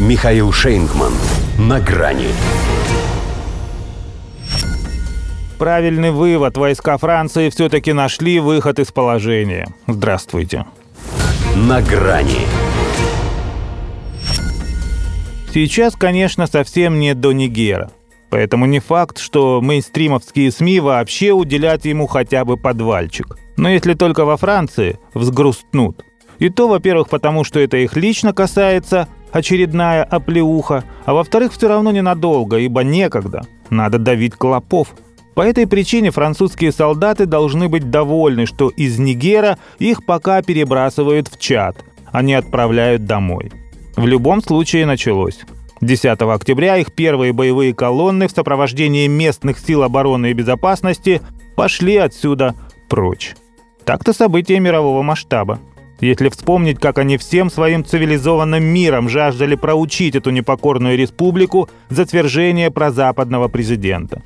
Михаил Шейнгман. На грани. Правильный вывод. Войска Франции все-таки нашли выход из положения. Здравствуйте. На грани. Сейчас, конечно, совсем не до Нигера. Поэтому не факт, что мейнстримовские СМИ вообще уделят ему хотя бы подвальчик. Но если только во Франции взгрустнут. И то, во-первых, потому что это их лично касается, очередная оплеуха, а во-вторых, все равно ненадолго, ибо некогда. Надо давить клопов. По этой причине французские солдаты должны быть довольны, что из Нигера их пока перебрасывают в чат, а не отправляют домой. В любом случае началось. 10 октября их первые боевые колонны в сопровождении местных сил обороны и безопасности пошли отсюда прочь. Так-то события мирового масштаба. Если вспомнить, как они всем своим цивилизованным миром жаждали проучить эту непокорную республику за свержение прозападного президента.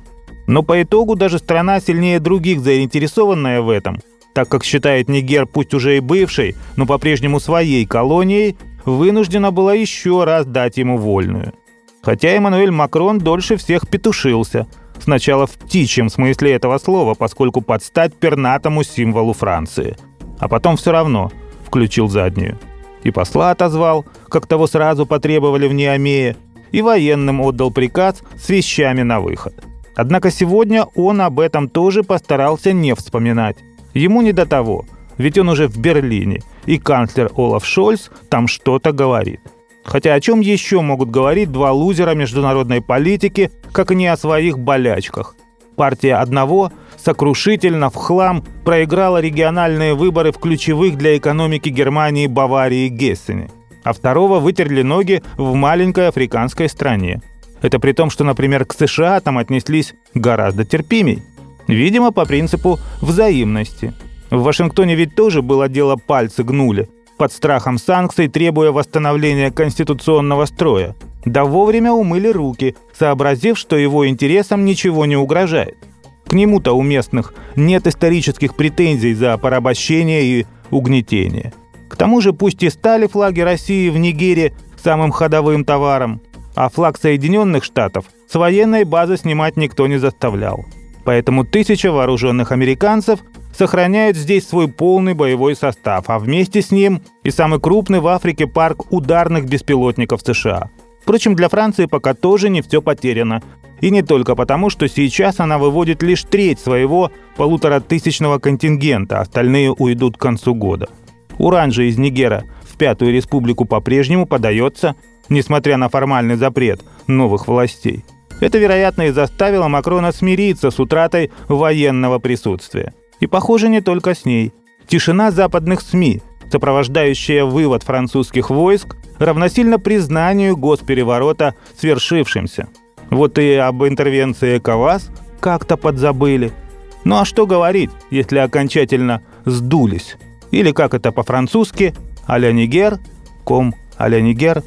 Но по итогу даже страна сильнее других заинтересованная в этом, так как считает Нигер пусть уже и бывшей, но по-прежнему своей колонией, вынуждена была еще раз дать ему вольную. Хотя Эммануэль Макрон дольше всех петушился. Сначала в птичьем смысле этого слова, поскольку подстать пернатому символу Франции. А потом все равно включил заднюю. И посла отозвал, как того сразу потребовали в Неомее, и военным отдал приказ с вещами на выход. Однако сегодня он об этом тоже постарался не вспоминать. Ему не до того – ведь он уже в Берлине, и канцлер Олаф Шольц там что-то говорит. Хотя о чем еще могут говорить два лузера международной политики, как не о своих болячках? Партия одного сокрушительно в хлам проиграла региональные выборы в ключевых для экономики Германии Баварии и Гессене, а второго вытерли ноги в маленькой африканской стране. Это при том, что, например, к США там отнеслись гораздо терпимей. Видимо, по принципу взаимности – в Вашингтоне ведь тоже было дело пальцы гнули, под страхом санкций требуя восстановления конституционного строя. Да вовремя умыли руки, сообразив, что его интересам ничего не угрожает. К нему-то у местных нет исторических претензий за порабощение и угнетение. К тому же пусть и стали флаги России в Нигере самым ходовым товаром, а флаг Соединенных Штатов с военной базы снимать никто не заставлял. Поэтому тысяча вооруженных американцев сохраняют здесь свой полный боевой состав, а вместе с ним и самый крупный в Африке парк ударных беспилотников США. Впрочем, для Франции пока тоже не все потеряно. И не только потому, что сейчас она выводит лишь треть своего полуторатысячного контингента, остальные уйдут к концу года. Уран же из Нигера в Пятую Республику по-прежнему подается, несмотря на формальный запрет новых властей. Это, вероятно, и заставило Макрона смириться с утратой военного присутствия. И, похоже, не только с ней. Тишина западных СМИ, сопровождающая вывод французских войск, равносильно признанию госпереворота свершившимся. Вот и об интервенции КАВАС как-то подзабыли. Ну а что говорить, если окончательно сдулись? Или как это по-французски «а-ля Нигер», «ком а-ля Нигер».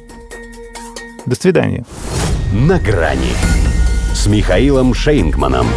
До свидания. «На грани» с Михаилом Шейнгманом.